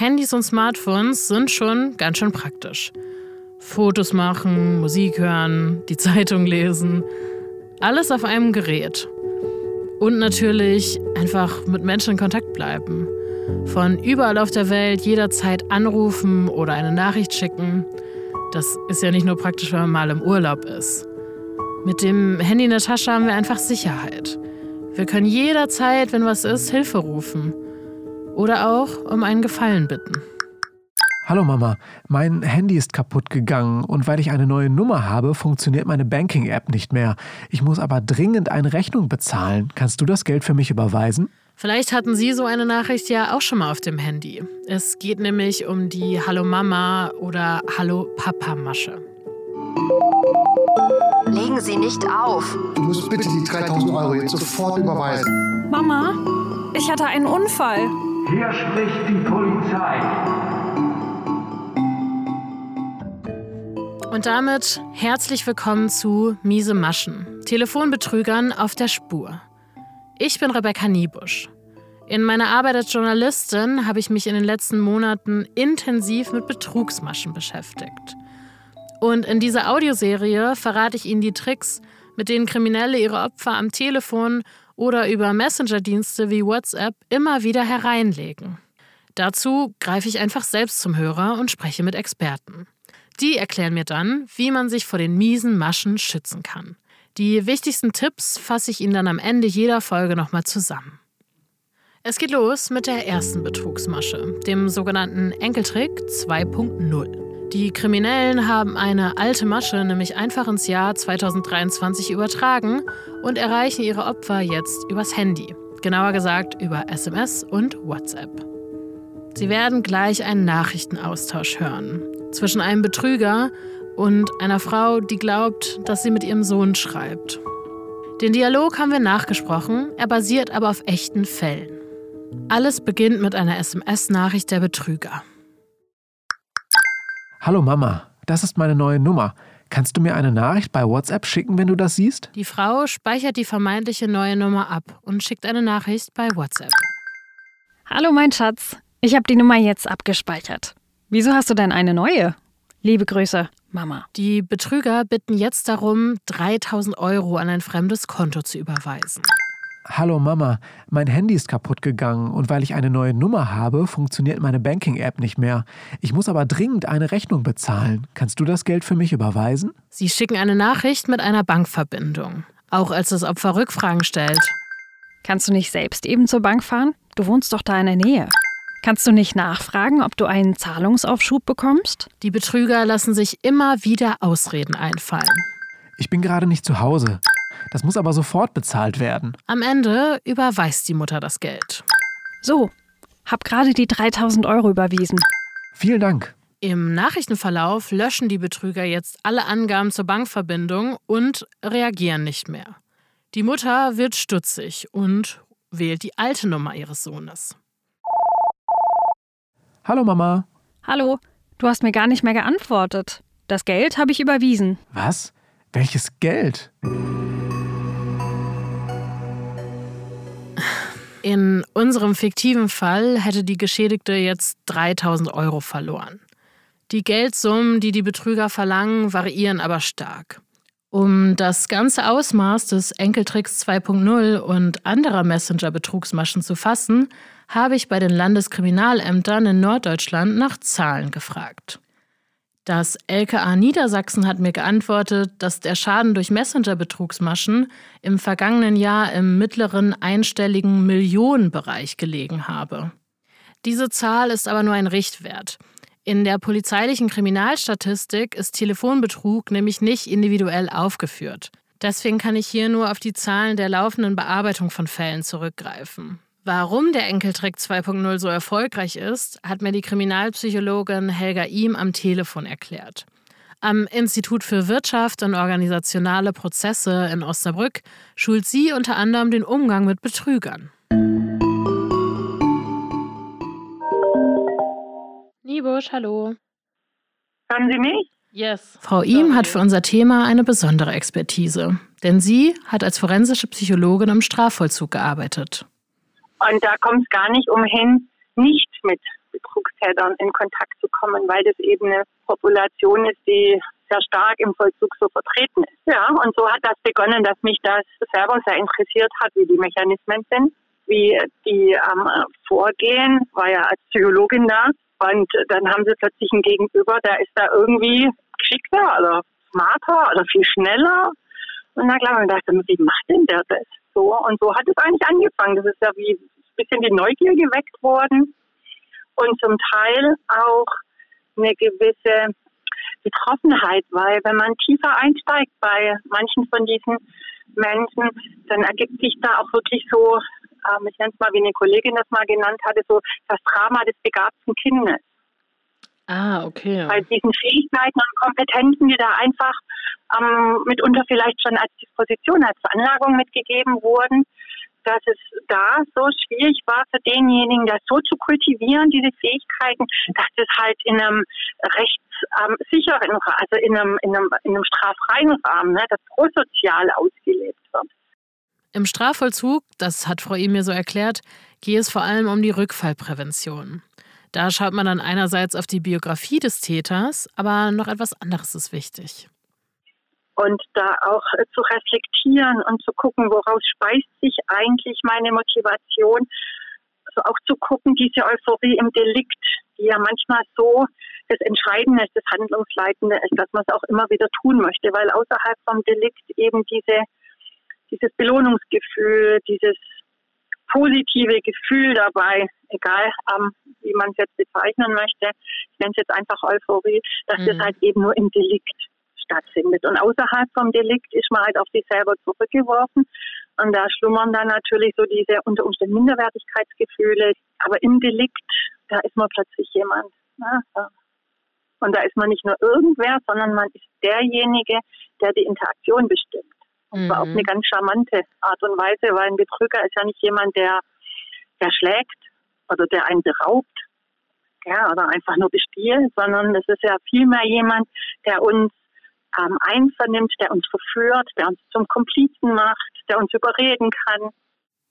Handys und Smartphones sind schon ganz schön praktisch. Fotos machen, Musik hören, die Zeitung lesen. Alles auf einem Gerät. Und natürlich einfach mit Menschen in Kontakt bleiben. Von überall auf der Welt jederzeit anrufen oder eine Nachricht schicken. Das ist ja nicht nur praktisch, wenn man mal im Urlaub ist. Mit dem Handy in der Tasche haben wir einfach Sicherheit. Wir können jederzeit, wenn was ist, Hilfe rufen. Oder auch um einen Gefallen bitten. Hallo Mama, mein Handy ist kaputt gegangen und weil ich eine neue Nummer habe, funktioniert meine Banking-App nicht mehr. Ich muss aber dringend eine Rechnung bezahlen. Kannst du das Geld für mich überweisen? Vielleicht hatten Sie so eine Nachricht ja auch schon mal auf dem Handy. Es geht nämlich um die Hallo Mama oder Hallo Papa Masche. Legen Sie nicht auf. Du musst bitte die 3000 Euro jetzt sofort überweisen. Mama, ich hatte einen Unfall. Hier spricht die Polizei. Und damit herzlich willkommen zu Miese Maschen, Telefonbetrügern auf der Spur. Ich bin Rebecca Niebusch. In meiner Arbeit als Journalistin habe ich mich in den letzten Monaten intensiv mit Betrugsmaschen beschäftigt. Und in dieser Audioserie verrate ich Ihnen die Tricks, mit denen Kriminelle ihre Opfer am Telefon oder über Messenger-Dienste wie WhatsApp immer wieder hereinlegen. Dazu greife ich einfach selbst zum Hörer und spreche mit Experten. Die erklären mir dann, wie man sich vor den miesen Maschen schützen kann. Die wichtigsten Tipps fasse ich Ihnen dann am Ende jeder Folge nochmal zusammen. Es geht los mit der ersten Betrugsmasche, dem sogenannten Enkeltrick 2.0. Die Kriminellen haben eine alte Masche nämlich einfach ins Jahr 2023 übertragen und erreichen ihre Opfer jetzt übers Handy. Genauer gesagt über SMS und WhatsApp. Sie werden gleich einen Nachrichtenaustausch hören zwischen einem Betrüger und einer Frau, die glaubt, dass sie mit ihrem Sohn schreibt. Den Dialog haben wir nachgesprochen, er basiert aber auf echten Fällen. Alles beginnt mit einer SMS-Nachricht der Betrüger. Hallo Mama, das ist meine neue Nummer. Kannst du mir eine Nachricht bei WhatsApp schicken, wenn du das siehst? Die Frau speichert die vermeintliche neue Nummer ab und schickt eine Nachricht bei WhatsApp. Hallo mein Schatz, ich habe die Nummer jetzt abgespeichert. Wieso hast du denn eine neue? Liebe Grüße, Mama. Die Betrüger bitten jetzt darum, 3000 Euro an ein fremdes Konto zu überweisen. Hallo Mama, mein Handy ist kaputt gegangen und weil ich eine neue Nummer habe, funktioniert meine Banking-App nicht mehr. Ich muss aber dringend eine Rechnung bezahlen. Kannst du das Geld für mich überweisen? Sie schicken eine Nachricht mit einer Bankverbindung, auch als das Opfer Rückfragen stellt. Kannst du nicht selbst eben zur Bank fahren? Du wohnst doch da in der Nähe. Kannst du nicht nachfragen, ob du einen Zahlungsaufschub bekommst? Die Betrüger lassen sich immer wieder Ausreden einfallen. Ich bin gerade nicht zu Hause. Das muss aber sofort bezahlt werden. Am Ende überweist die Mutter das Geld. So, hab gerade die 3000 Euro überwiesen. Vielen Dank. Im Nachrichtenverlauf löschen die Betrüger jetzt alle Angaben zur Bankverbindung und reagieren nicht mehr. Die Mutter wird stutzig und wählt die alte Nummer ihres Sohnes. Hallo Mama. Hallo, du hast mir gar nicht mehr geantwortet. Das Geld habe ich überwiesen. Was? Welches Geld? In unserem fiktiven Fall hätte die Geschädigte jetzt 3000 Euro verloren. Die Geldsummen, die die Betrüger verlangen, variieren aber stark. Um das ganze Ausmaß des Enkeltricks 2.0 und anderer Messenger-Betrugsmaschen zu fassen, habe ich bei den Landeskriminalämtern in Norddeutschland nach Zahlen gefragt. Das LKA Niedersachsen hat mir geantwortet, dass der Schaden durch Messenger-Betrugsmaschen im vergangenen Jahr im mittleren einstelligen Millionenbereich gelegen habe. Diese Zahl ist aber nur ein Richtwert. In der polizeilichen Kriminalstatistik ist Telefonbetrug nämlich nicht individuell aufgeführt. Deswegen kann ich hier nur auf die Zahlen der laufenden Bearbeitung von Fällen zurückgreifen. Warum der Enkeltrick 2.0 so erfolgreich ist, hat mir die Kriminalpsychologin Helga Ihm am Telefon erklärt. Am Institut für Wirtschaft und organisationale Prozesse in Osnabrück schult sie unter anderem den Umgang mit Betrügern. Niebusch, hallo. Hören Sie mich? Yes. Frau Ihm hat für unser Thema eine besondere Expertise, denn sie hat als forensische Psychologin im Strafvollzug gearbeitet. Und da kommt es gar nicht umhin, nicht mit Betrugstätern in Kontakt zu kommen, weil das eben eine Population ist, die sehr stark im Vollzug so vertreten ist. Ja, und so hat das begonnen, dass mich das selber sehr interessiert hat, wie die Mechanismen sind, wie die ähm, vorgehen, war ja als Psychologin da. Und dann haben sie plötzlich einen Gegenüber, der ist da irgendwie geschickter oder smarter oder viel schneller. Und na klar, man dachte, wie macht denn der das? So, und so hat es eigentlich angefangen. Das ist ja wie ein bisschen die Neugier geweckt worden und zum Teil auch eine gewisse Betroffenheit, weil wenn man tiefer einsteigt bei manchen von diesen Menschen, dann ergibt sich da auch wirklich so, ähm, ich nenne es mal, wie eine Kollegin das mal genannt hatte, so das Drama des begabten Kindes. Ah, okay. Bei diesen Fähigkeiten und Kompetenzen, die da einfach ähm, mitunter vielleicht schon als Disposition, als Veranlagung mitgegeben wurden, dass es da so schwierig war für denjenigen, das so zu kultivieren, diese Fähigkeiten, dass das halt in einem rechtssicheren, ähm, also in einem, in, einem, in einem straffreien Rahmen, ne, das prosozial ausgelebt wird. Im Strafvollzug, das hat Frau Emir so erklärt, gehe es vor allem um die Rückfallprävention. Da schaut man dann einerseits auf die Biografie des Täters, aber noch etwas anderes ist wichtig und da auch äh, zu reflektieren und zu gucken, woraus speist sich eigentlich meine Motivation. Also auch zu gucken, diese Euphorie im Delikt, die ja manchmal so das Entscheidende ist, das Handlungsleitende ist, dass man es auch immer wieder tun möchte, weil außerhalb vom Delikt eben diese, dieses Belohnungsgefühl, dieses positive Gefühl dabei, egal ähm, wie man es jetzt bezeichnen möchte, ich nenne es jetzt einfach Euphorie, dass mhm. das halt eben nur im Delikt stattfindet. Und außerhalb vom Delikt ist man halt auf sich selber zurückgeworfen. Und da schlummern dann natürlich so diese unter Umständen Minderwertigkeitsgefühle. Aber im Delikt, da ist man plötzlich jemand. Ne? Und da ist man nicht nur irgendwer, sondern man ist derjenige, der die Interaktion bestimmt. Und zwar mhm. auf eine ganz charmante Art und Weise, weil ein Betrüger ist ja nicht jemand, der, der schlägt oder der einen beraubt, ja, oder einfach nur bespielt, sondern es ist ja vielmehr jemand, der uns ähm, einvernimmt, der uns verführt, der uns zum Komplizen macht, der uns überreden kann.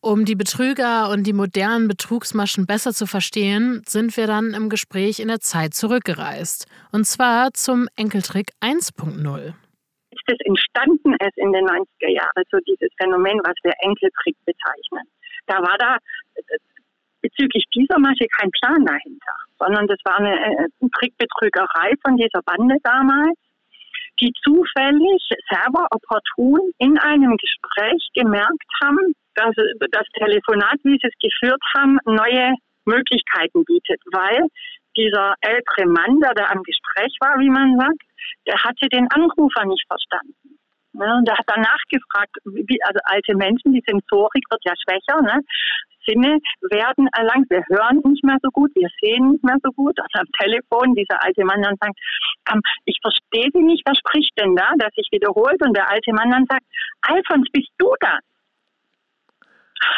Um die Betrüger und die modernen Betrugsmaschen besser zu verstehen, sind wir dann im Gespräch in der Zeit zurückgereist. Und zwar zum Enkeltrick 1.0. Das entstanden ist in den 90er Jahren, so dieses Phänomen, was wir Enkeltrick bezeichnen. Da war da bezüglich dieser Masche kein Plan dahinter, sondern das war eine, eine äh, Trickbetrügerei von dieser Bande damals die zufällig selber opportun in einem Gespräch gemerkt haben, dass das Telefonat, wie sie es geführt haben, neue Möglichkeiten bietet, weil dieser ältere Mann, der da am Gespräch war, wie man sagt, der hatte den Anrufer nicht verstanden. Ne, und der hat danach gefragt, wie, also alte Menschen, die Sensorik wird ja schwächer, ne? Sinne werden erlangt. Wir hören nicht mehr so gut, wir sehen nicht mehr so gut. Also am Telefon, dieser alte Mann dann sagt, ähm, ich verstehe Sie nicht, was spricht denn da? Der sich wiederholt und der alte Mann dann sagt, Alfons, bist du das?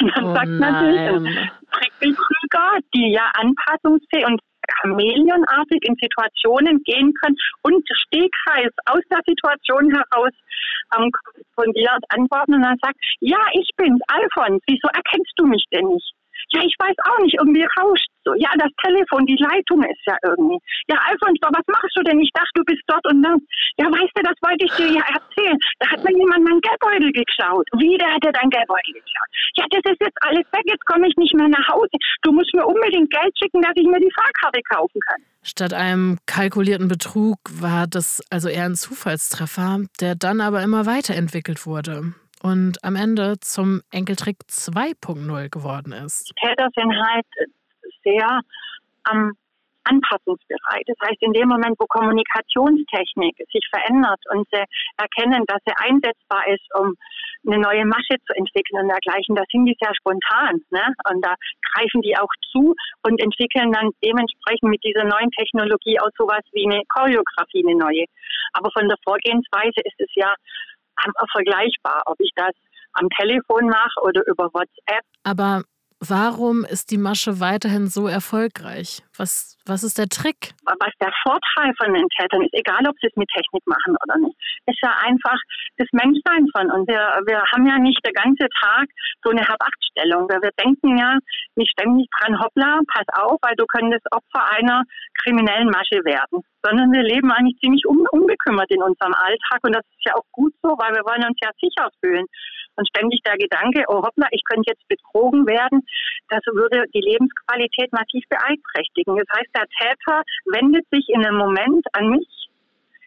Und dann oh sagt natürlich ein Trickbetrüger, die ja anpassungsfähig und chameleonartig in Situationen gehen können und Stegreif aus der Situation heraus ähm, korrespondiert antworten und dann sagt, ja, ich bin's, Alfons, wieso erkennst du mich denn nicht? Ja, ich weiß auch nicht, irgendwie rauscht so. Ja, das Telefon, die Leitung ist ja irgendwie. Ja, Alfons, was machst du denn? Ich dachte, du bist dort und dann. Ja, weißt du, das wollte ich dir ja erzählen. Da hat mir jemand meinen Geldbeutel geklaut. Wie, der hat dir deinen Geldbeutel geklaut? Ja, das ist jetzt alles weg, jetzt komme ich nicht mehr nach Hause. Du musst mir unbedingt Geld schicken, dass ich mir die Fahrkarte kaufen kann. Statt einem kalkulierten Betrug war das also eher ein Zufallstreffer, der dann aber immer weiterentwickelt wurde und am Ende zum Enkeltrick 2.0 geworden ist. Täter sind halt sehr ähm, anpassungsbereit. Das heißt, in dem Moment, wo Kommunikationstechnik sich verändert und sie erkennen, dass sie einsetzbar ist, um eine neue Masche zu entwickeln und dergleichen, da sind die sehr spontan. Ne? Und da greifen die auch zu und entwickeln dann dementsprechend mit dieser neuen Technologie auch sowas wie eine Choreografie, eine neue. Aber von der Vorgehensweise ist es ja vergleichbar, ob ich das am Telefon mache oder über WhatsApp. Aber warum ist die Masche weiterhin so erfolgreich? Was, was ist der Trick? Was der Vorteil von den Tätern ist, egal ob sie es mit Technik machen oder nicht, ist ja einfach das Menschsein von uns. Wir, wir haben ja nicht den ganzen Tag so eine Hab-Acht-Stellung. Wir denken ja nicht ständig dran, hoppla, pass auf, weil du könntest Opfer einer kriminellen Masche werden. Sondern wir leben eigentlich ziemlich unbekümmert in unserem Alltag und das ist ja auch gut so, weil wir wollen uns ja sicher fühlen. Und ständig der Gedanke, oh hoppla, ich könnte jetzt betrogen werden, das würde die Lebensqualität massiv beeinträchtigen. Das heißt, der Täter wendet sich in einem Moment an mich,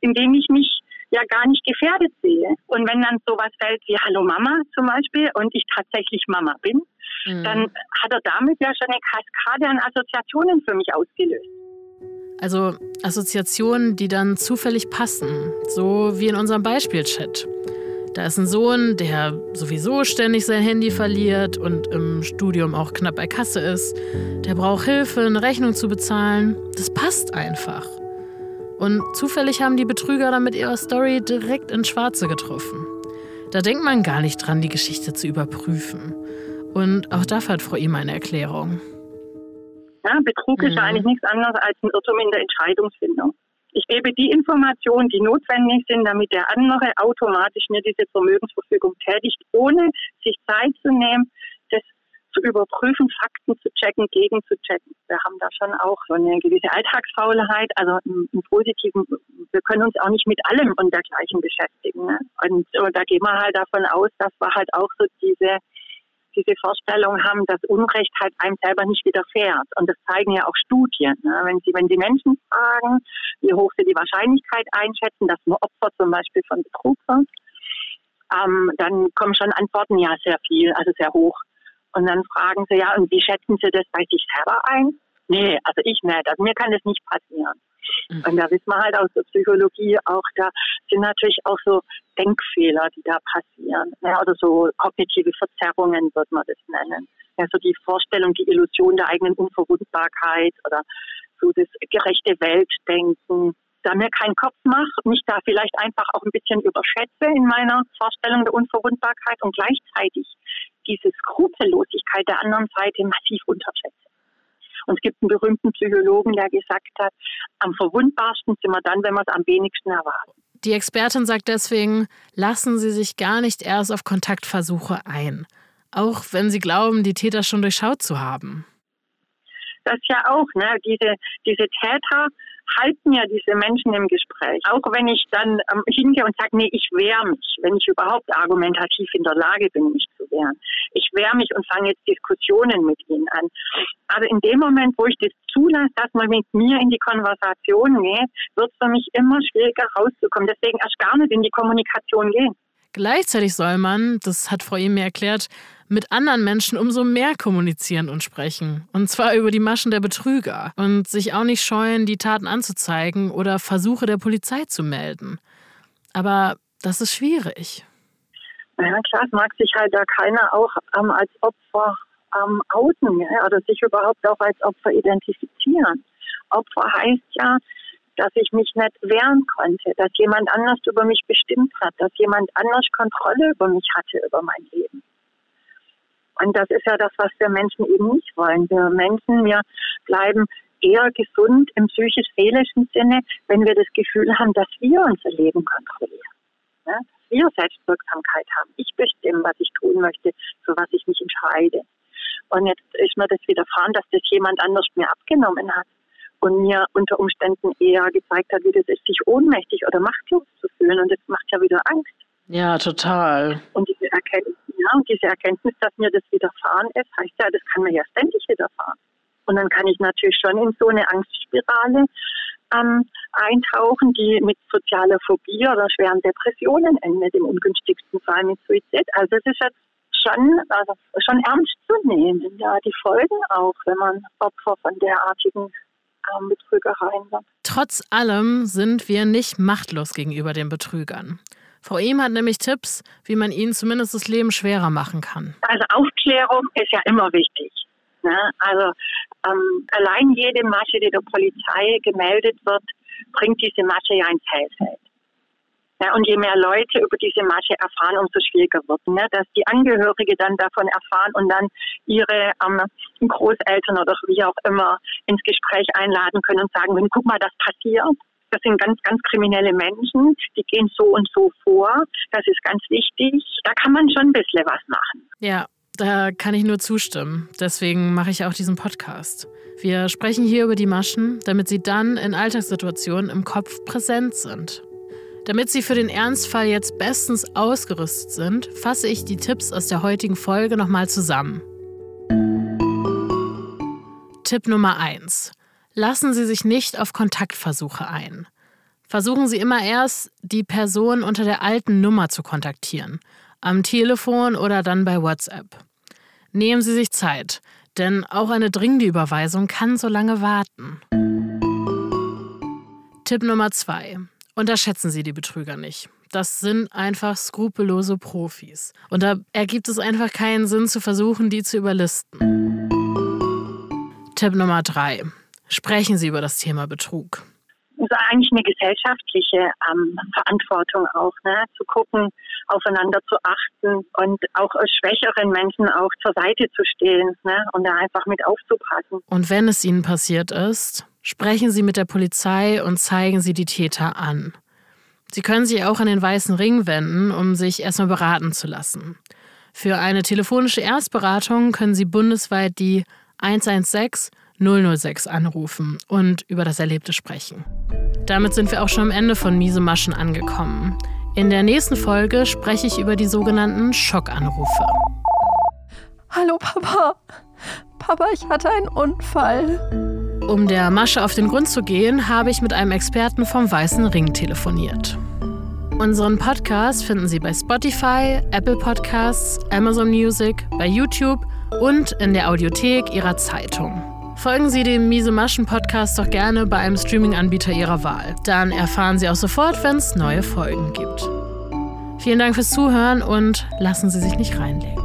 in dem ich mich ja gar nicht gefährdet sehe. Und wenn dann sowas fällt wie Hallo Mama zum Beispiel und ich tatsächlich Mama bin, mhm. dann hat er damit ja schon eine Kaskade an Assoziationen für mich ausgelöst. Also Assoziationen, die dann zufällig passen, so wie in unserem Beispielchat. Da ist ein Sohn, der sowieso ständig sein Handy verliert und im Studium auch knapp bei Kasse ist. Der braucht Hilfe, eine Rechnung zu bezahlen. Das passt einfach. Und zufällig haben die Betrüger dann mit ihrer Story direkt ins Schwarze getroffen. Da denkt man gar nicht dran, die Geschichte zu überprüfen. Und auch dafür hat Frau Ima eine Erklärung. Ja, Betrug mhm. ist ja eigentlich nichts anderes als ein Irrtum in der Entscheidungsfindung. Ich gebe die Informationen, die notwendig sind, damit der andere automatisch mir diese Vermögensverfügung tätigt, ohne sich Zeit zu nehmen, das zu überprüfen, Fakten zu checken, gegen zu checken. Wir haben da schon auch so eine gewisse Alltagsfaulheit, also im, im Positiven, wir können uns auch nicht mit allem und dergleichen beschäftigen. Ne? Und, und da gehen wir halt davon aus, dass wir halt auch so diese diese Vorstellung haben, dass Unrecht halt einem selber nicht widerfährt. Und das zeigen ja auch Studien. Ne? Wenn Sie, wenn Sie Menschen fragen, wie hoch sie die Wahrscheinlichkeit einschätzen, dass ein Opfer zum Beispiel von Betrug wird, ähm, dann kommen schon Antworten, ja, sehr viel, also sehr hoch. Und dann fragen sie, ja, und wie schätzen Sie das bei sich selber ein? Nee, also ich nicht. Also mir kann das nicht passieren. Mhm. Und da wissen wir halt aus der Psychologie auch, da sind natürlich auch so Denkfehler, die da passieren. Ja, oder so kognitive Verzerrungen wird man das nennen. Also die Vorstellung, die Illusion der eigenen Unverwundbarkeit oder so das gerechte Weltdenken. Da mir keinen Kopf mache, mich da vielleicht einfach auch ein bisschen überschätze in meiner Vorstellung der Unverwundbarkeit und gleichzeitig diese Skrupellosigkeit der anderen Seite massiv unterschätze. Und es gibt einen berühmten Psychologen, der gesagt hat, am verwundbarsten sind wir dann, wenn wir es am wenigsten erwarten. Die Expertin sagt deswegen, lassen Sie sich gar nicht erst auf Kontaktversuche ein, auch wenn Sie glauben, die Täter schon durchschaut zu haben. Das ja auch, ne? Diese, diese Täter halten ja diese Menschen im Gespräch. Auch wenn ich dann ähm, hingehe und sage, nee, ich wehre mich, wenn ich überhaupt argumentativ in der Lage bin, mich zu wehren. Ich wehre mich und fange jetzt Diskussionen mit ihnen an. Aber in dem Moment, wo ich das zulasse, dass man mit mir in die Konversation geht, wird es für mich immer schwieriger rauszukommen. Deswegen erst gar nicht in die Kommunikation gehen. Gleichzeitig soll man, das hat Frau mir erklärt, mit anderen Menschen umso mehr kommunizieren und sprechen. Und zwar über die Maschen der Betrüger. Und sich auch nicht scheuen, die Taten anzuzeigen oder Versuche der Polizei zu melden. Aber das ist schwierig. Ja, klar, es mag sich halt da keiner auch ähm, als Opfer ähm, outen ja, oder sich überhaupt auch als Opfer identifizieren. Opfer heißt ja, dass ich mich nicht wehren konnte, dass jemand anders über mich bestimmt hat, dass jemand anders Kontrolle über mich hatte, über mein Leben. Und das ist ja das, was wir Menschen eben nicht wollen. Wir Menschen, wir bleiben eher gesund im psychisch-seelischen Sinne, wenn wir das Gefühl haben, dass wir unser Leben kontrollieren. Ja? Dass wir Selbstwirksamkeit haben. Ich bestimme, was ich tun möchte, für was ich mich entscheide. Und jetzt ist mir das widerfahren, dass das jemand anders mir abgenommen hat und mir unter Umständen eher gezeigt hat, wie das ist, sich ohnmächtig oder machtlos zu fühlen. Und das macht ja wieder Angst. Ja, total. Und diese Erkenntnis, ja, und diese Erkenntnis, dass mir das widerfahren ist, heißt ja, das kann mir ja ständig widerfahren. Und dann kann ich natürlich schon in so eine Angstspirale ähm, eintauchen, die mit sozialer Phobie oder schweren Depressionen endet, im ungünstigsten Fall mit Suizid. Also es ist jetzt schon, also schon ernst zu nehmen, ja, die Folgen auch, wenn man Opfer von derartigen ähm, Betrügereien wird. Trotz allem sind wir nicht machtlos gegenüber den Betrügern. Frau Ehm hat nämlich Tipps, wie man ihnen zumindest das Leben schwerer machen kann. Also Aufklärung ist ja immer wichtig. Ne? Also ähm, allein jede Masche, die der Polizei gemeldet wird, bringt diese Masche ja ins Hellfeld. Ja, und je mehr Leute über diese Masche erfahren, umso schwieriger wird. Ne? Dass die Angehörige dann davon erfahren und dann ihre ähm, Großeltern oder wie auch immer ins Gespräch einladen können und sagen können, guck mal, das passiert. Das sind ganz, ganz kriminelle Menschen, die gehen so und so vor. Das ist ganz wichtig. Da kann man schon ein bisschen was machen. Ja, da kann ich nur zustimmen. Deswegen mache ich auch diesen Podcast. Wir sprechen hier über die Maschen, damit sie dann in Alltagssituationen im Kopf präsent sind. Damit Sie für den Ernstfall jetzt bestens ausgerüstet sind, fasse ich die Tipps aus der heutigen Folge nochmal zusammen. Tipp Nummer 1. Lassen Sie sich nicht auf Kontaktversuche ein. Versuchen Sie immer erst, die Person unter der alten Nummer zu kontaktieren, am Telefon oder dann bei WhatsApp. Nehmen Sie sich Zeit, denn auch eine dringende Überweisung kann so lange warten. Tipp Nummer 2. Unterschätzen Sie die Betrüger nicht. Das sind einfach skrupellose Profis. Und da ergibt es einfach keinen Sinn zu versuchen, die zu überlisten. Tipp Nummer drei. Sprechen Sie über das Thema Betrug. Das ist eigentlich eine gesellschaftliche ähm, Verantwortung auch, ne? zu gucken, aufeinander zu achten und auch schwächeren Menschen auch zur Seite zu stehen ne? und da einfach mit aufzupassen. Und wenn es Ihnen passiert ist, Sprechen Sie mit der Polizei und zeigen Sie die Täter an. Sie können sich auch an den Weißen Ring wenden, um sich erstmal beraten zu lassen. Für eine telefonische Erstberatung können Sie bundesweit die 116 006 anrufen und über das Erlebte sprechen. Damit sind wir auch schon am Ende von Miese Maschen angekommen. In der nächsten Folge spreche ich über die sogenannten Schockanrufe. Hallo Papa. Papa, ich hatte einen Unfall. Um der Masche auf den Grund zu gehen, habe ich mit einem Experten vom Weißen Ring telefoniert. Unseren Podcast finden Sie bei Spotify, Apple Podcasts, Amazon Music, bei YouTube und in der Audiothek Ihrer Zeitung. Folgen Sie dem Miese Maschen Podcast doch gerne bei einem Streaming-Anbieter Ihrer Wahl. Dann erfahren Sie auch sofort, wenn es neue Folgen gibt. Vielen Dank fürs Zuhören und lassen Sie sich nicht reinlegen.